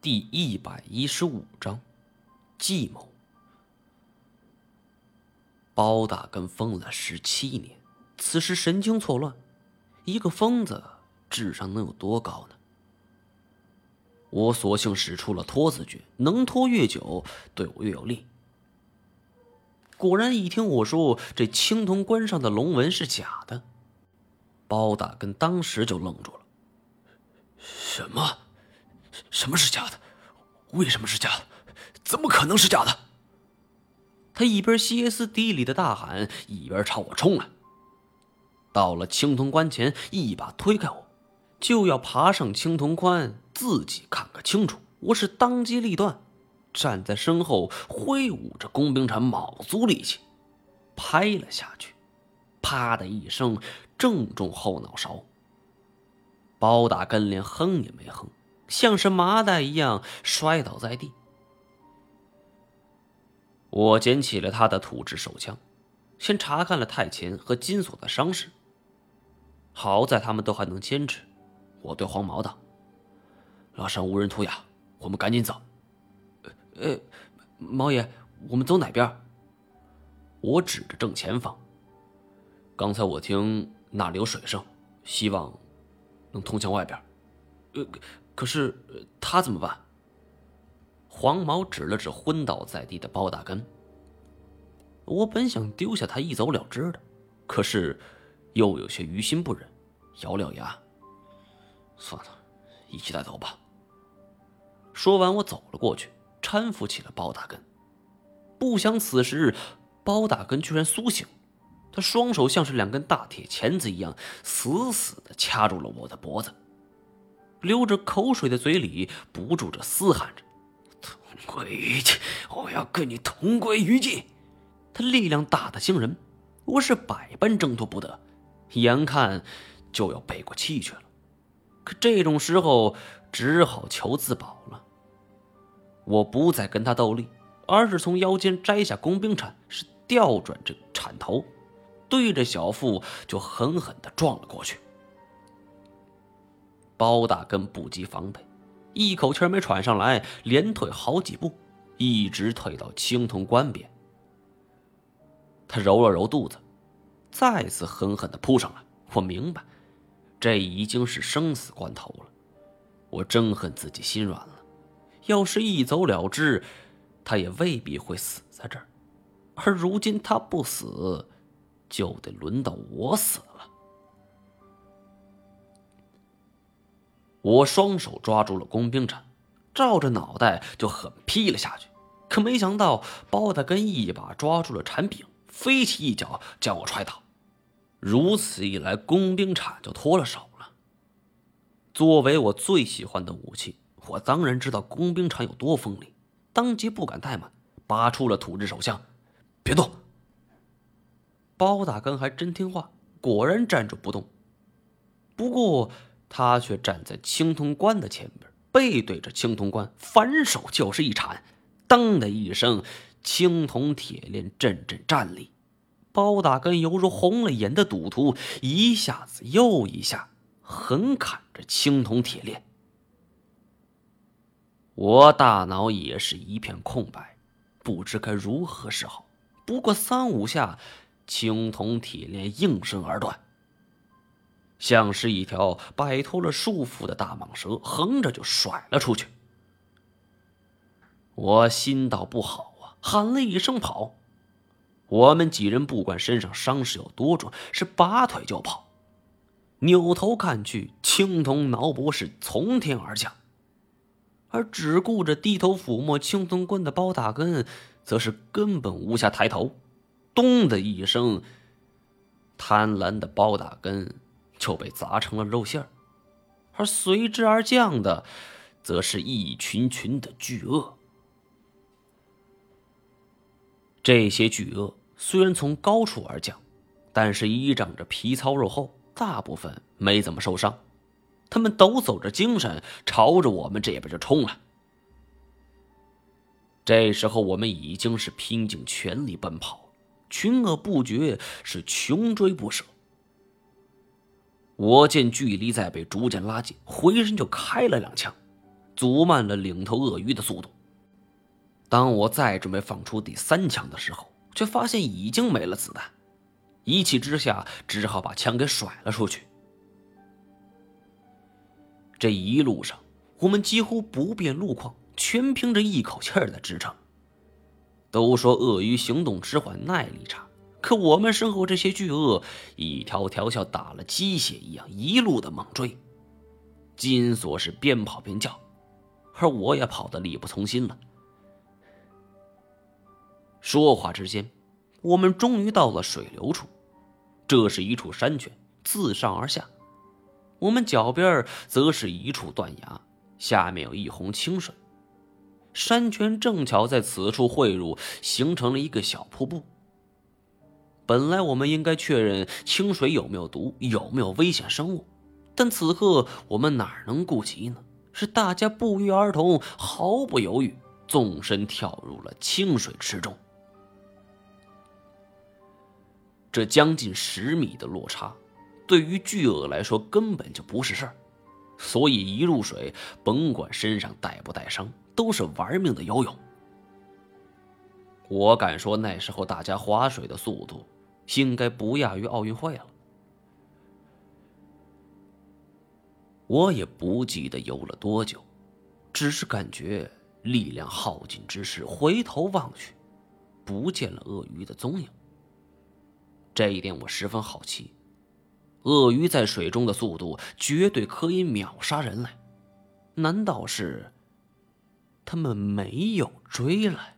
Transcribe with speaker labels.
Speaker 1: 第一百一十五章，计谋。包大根疯了十七年，此时神经错乱，一个疯子智商能有多高呢？我索性使出了拖字诀，能拖越久，对我越有利。果然，一听我说这青铜棺上的龙纹是假的，包大根当时就愣住了。
Speaker 2: 什么？什么是假的？为什么是假的？怎么可能是假的？
Speaker 1: 他一边歇斯底里的大喊，一边朝我冲来。到了青铜棺前，一把推开我，就要爬上青铜棺，自己看个清楚。我是当机立断，站在身后挥舞着工兵铲，卯足力气拍了下去，啪的一声，正中后脑勺。包大根连哼也没哼。像是麻袋一样摔倒在地。我捡起了他的土制手枪，先查看了太前和金锁的伤势。好在他们都还能坚持。我对黄毛道：“
Speaker 2: 拉上无人图雅，我们赶紧走。”“
Speaker 1: 呃呃，毛爷，我们走哪边？”我指着正前方。
Speaker 2: 刚才我听那里有水声，希望能通向外边。
Speaker 1: 呃。可是他怎么办？黄毛指了指昏倒在地的包大根。我本想丢下他一走了之的，可是又有些于心不忍，咬咬牙，
Speaker 2: 算了，一起带走吧。
Speaker 1: 说完，我走了过去，搀扶起了包大根。不想此时包大根居然苏醒，他双手像是两根大铁钳子一样，死死的掐住了我的脖子。流着口水的嘴里不住着嘶喊着：“
Speaker 2: 同归于尽！我要跟你同归于尽！”
Speaker 1: 他力量大的惊人，我是百般挣脱不得，眼看就要背过气去了。可这种时候只好求自保了。我不再跟他斗力，而是从腰间摘下工兵铲，是调转着铲头，对着小腹就狠狠的撞了过去。包大根不及防备，一口气没喘上来，连退好几步，一直退到青铜棺边。他揉了揉肚子，再次狠狠的扑上来。我明白，这已经是生死关头了。我真恨自己心软了，要是一走了之，他也未必会死在这儿。而如今他不死，就得轮到我死了。我双手抓住了工兵铲，照着脑袋就狠劈了下去。可没想到，包大根一把抓住了铲柄，飞起一脚将我踹倒。如此一来，工兵铲就脱了手了。作为我最喜欢的武器，我当然知道工兵铲有多锋利，当即不敢怠慢，拔出了土制手枪。
Speaker 2: 别动！
Speaker 1: 包大根还真听话，果然站住不动。不过。他却站在青铜棺的前边，背对着青铜棺，反手就是一铲，当的一声，青铜铁链阵阵颤栗。包大根犹如红了眼的赌徒，一下子又一下，狠砍着青铜铁链。我大脑也是一片空白，不知该如何是好。不过三五下，青铜铁链应声而断。像是一条摆脱了束缚的大蟒蛇，横着就甩了出去。我心道不好啊，喊了一声“跑”。我们几人不管身上伤势有多重，是拔腿就跑。扭头看去，青铜挠脖是从天而降，而只顾着低头抚摸青铜棍的包大根，则是根本无暇抬头。咚的一声，贪婪的包大根。就被砸成了肉馅儿，而随之而降的，则是一群群的巨鳄。这些巨鳄虽然从高处而降，但是依仗着皮糙肉厚，大部分没怎么受伤。他们抖擞着精神，朝着我们这边就冲了。这时候，我们已经是拼尽全力奔跑，群鳄不绝，是穷追不舍。我见距离在被逐渐拉近，回身就开了两枪，阻慢了领头鳄鱼的速度。当我再准备放出第三枪的时候，却发现已经没了子弹，一气之下只好把枪给甩了出去。这一路上，我们几乎不变路况，全凭着一口气儿的支撑。都说鳄鱼行动迟缓，耐力差，可我们身后这些巨鳄，一条条像打了鸡血一样，一路的猛追。金锁是边跑边叫，而我也跑得力不从心了。说话之间，我们终于到了水流处，这是一处山泉，自上而下。我们脚边则是一处断崖，下面有一泓清水，山泉正巧在此处汇入，形成了一个小瀑布。本来我们应该确认清水有没有毒，有没有危险生物，但此刻我们哪能顾及呢？是大家不约而同，毫不犹豫，纵身跳入了清水池中。这将近十米的落差。对于巨鳄来说根本就不是事儿，所以一入水，甭管身上带不带伤，都是玩命的游泳。我敢说，那时候大家划水的速度，应该不亚于奥运会了。我也不记得游了多久，只是感觉力量耗尽之时，回头望去，不见了鳄鱼的踪影。这一点我十分好奇。鳄鱼在水中的速度绝对可以秒杀人类，难道是他们没有追来？